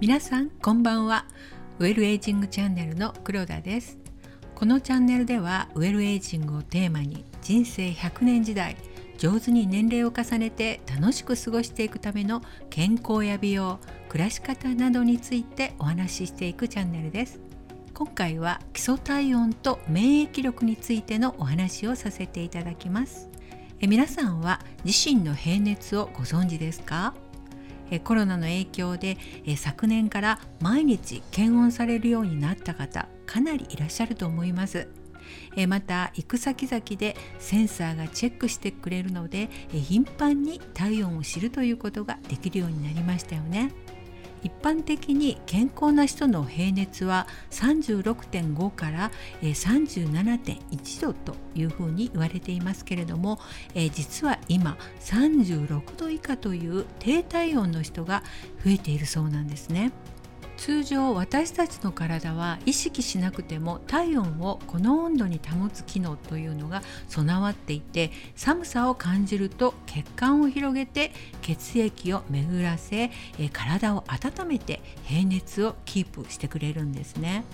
皆さんこんばんは。ウェルエイジングチャンネルの黒田です。このチャンネルではウェルエイジングをテーマに人生100年時代上手に年齢を重ねて楽しく過ごしていくための健康や美容暮らし方などについてお話ししていくチャンネルです。今回は基礎体温と免疫力についてのお話をさせていただきます。え皆さんは自身の平熱をご存知ですか？えコロナの影響でえ昨年から毎日検温されるようになった方かなりいらっしゃると思います。えまた行く先々でセンサーがチェックしてくれるのでえ頻繁に体温を知るということができるようになりましたよね。一般的に健康な人の平熱は36.5から37.1度というふうに言われていますけれども実は今36度以下という低体温の人が増えているそうなんですね。通常私たちの体は意識しなくても体温をこの温度に保つ機能というのが備わっていて寒さを感じると血管を広げて血液を巡らせ体を温めて平熱をキープしてくれるんですね。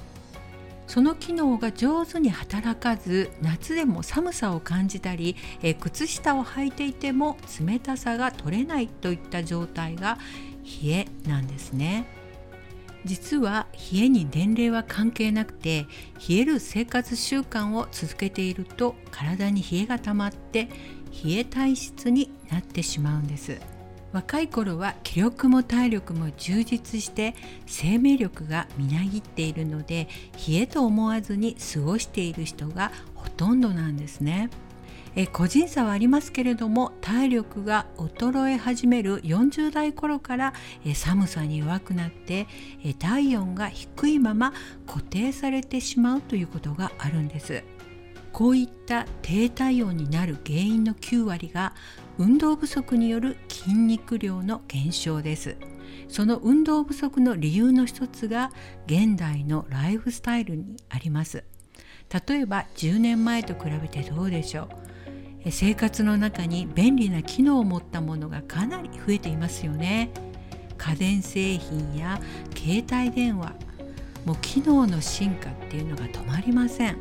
その機能が上手に働かず夏でも寒さを感じたり、え靴下を履いていても冷たさが取れないといった状態が冷えなんですね。実は冷えに年齢は関係なくて冷える生活習慣を続けていると体に冷えが溜まって冷え体質になってしまうんです。若い頃は気力も体力も充実して生命力がみなぎっているので冷えと思わずに過ごしている人がほとんどなんですね。え個人差はありますけれども体力が衰え始める40代頃からえ寒さに弱くなってえ体温が低いまま固定されてしまうということがあるんです。こういった低体温になる原因の9割が運動不足による筋肉量の減少です。その運動不足の理由の一つが現代のライフスタイルにあります。例えば10年前と比べてどうでしょう？生活の中に便利な機能を持ったものがかなり増えていますよね家電製品や携帯電話もう機能の進化っていうのが止まりません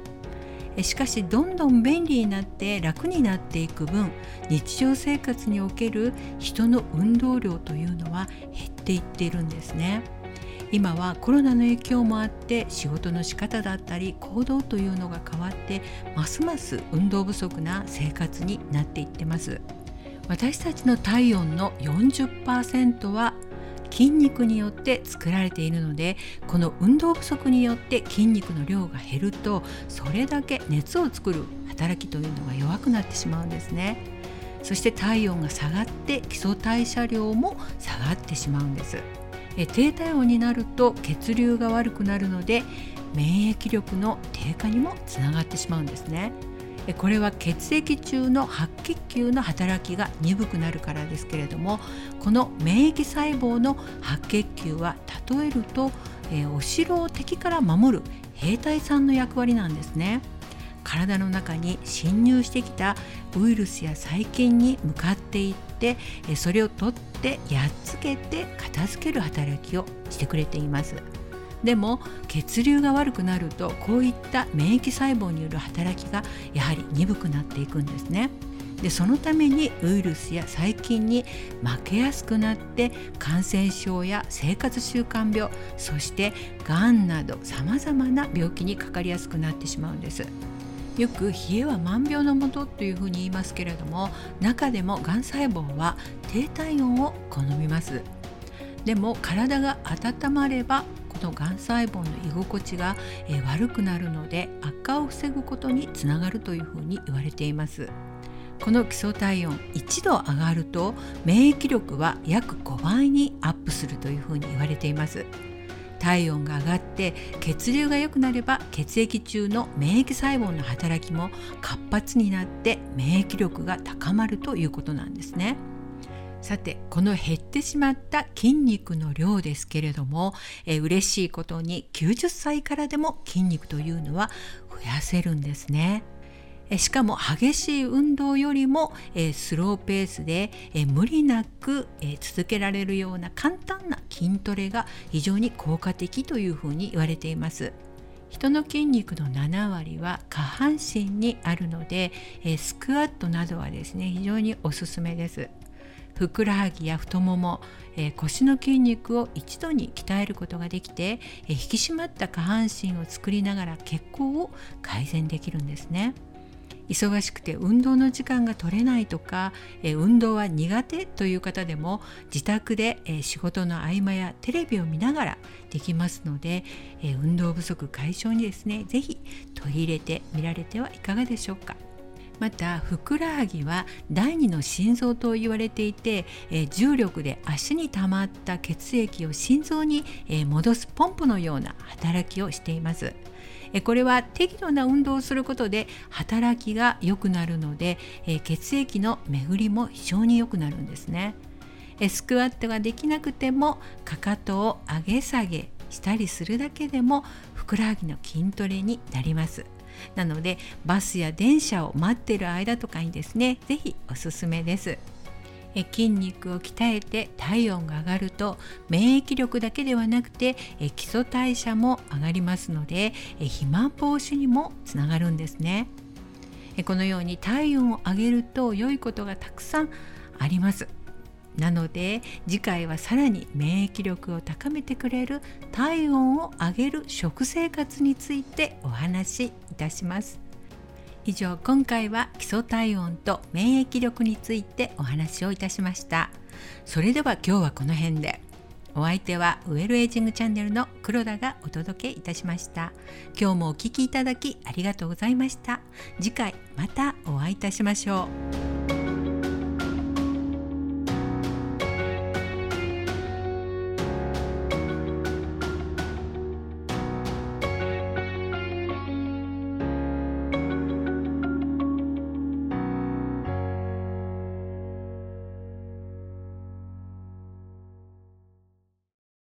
しかしどんどん便利になって楽になっていく分日常生活における人の運動量というのは減っていっているんですね。今はコロナの影響もあって仕事の仕方だったり行動というのが変わってますます運動不足な生活になっていってます。私たちの体温の40%は筋肉によって作られているのでこの運動不足によって筋肉の量が減るとそれだけ熱を作る働きというのが弱くなってしまうんですね。そして体温が下がって基礎代謝量も下がってしまうんです。え低体温になると血流が悪くなるので免疫力の低下にもつながってしまうんですね。これは血液中の白血球の働きが鈍くなるからですけれどもこの免疫細胞の白血球は例えると、えお城を敵から守る兵隊さんの役割なんですね。体の中に侵入してきたウイルスや細菌に向かっていってそれを取ってやっつけて片付ける働きをしてくれていますでも血流が悪くなるとこういった免疫細胞による働きがやはり鈍くなっていくんですねでそのためにウイルスや細菌に負けやすくなって感染症や生活習慣病そしてがんなどさまざまな病気にかかりやすくなってしまうんです。よく冷えは万病のもとというふうに言いますけれども中でもがん細胞は低体温を好みます。でも体が温まればこのがん細胞の居心地が悪くなるので悪化を防ぐことにつながるというふうに言われています。この基礎体温1度上がると免疫力は約5倍にアップするというふうに言われています。体温が上がって血流が良くなれば血液中の免疫細胞の働きも活発になって免疫力が高まるということなんですね。さてこの減ってしまった筋肉の量ですけれども、え嬉しいことに90歳からでも筋肉というのは増やせるんですね。しかも激しい運動よりもスローペースで無理なく続けられるような簡単な筋トレが非常に効果的というふうに言われています人の筋肉の7割は下半身にあるのでスクワットなどはですね非常におすすめですふくらはぎや太もも、え腰の筋肉を一度に鍛えることができて、え引き締まった下半身を作りながら血行を改善できるんですね。忙しくて運動の時間が取れないとか、え運動は苦手という方でも自宅で、え仕事の合間やテレビを見ながらできますので、え運動不足解消にですね是非取り入れてみられてはいかがでしょうか。またふくらはぎは第二の心臓と言われていて、え重力で足に溜まった血液を心臓に、え戻すポンプのような働きをしています。これは適度な運動をすることで働きが良くなるので血液の巡りも非常に良くなるんですね。スクワットができなくてもかかとを上げ下げしたりするだけでもふくらはぎの筋トレになります。なのでバスや電車を待っている間とかにですね是非おすすめです。え筋肉を鍛えて体温が上がると免疫力だけではなくてえ基礎代謝も上がりますのでえ肥満防止にもつながるんですね。えこのように体温を上げると良いことがたくさんあります。なので次回はさらに免疫力を高めてくれる体温を上げる食生活についてお話しいたします。以上今回は基礎体温と免疫力についてお話をいたしました。それでは今日はこの辺で。お相手はウェルエイジングチャンネルの黒田がお届けいたしました。今日もお聴きいただきありがとうございました。次回またお会いいたしましょう。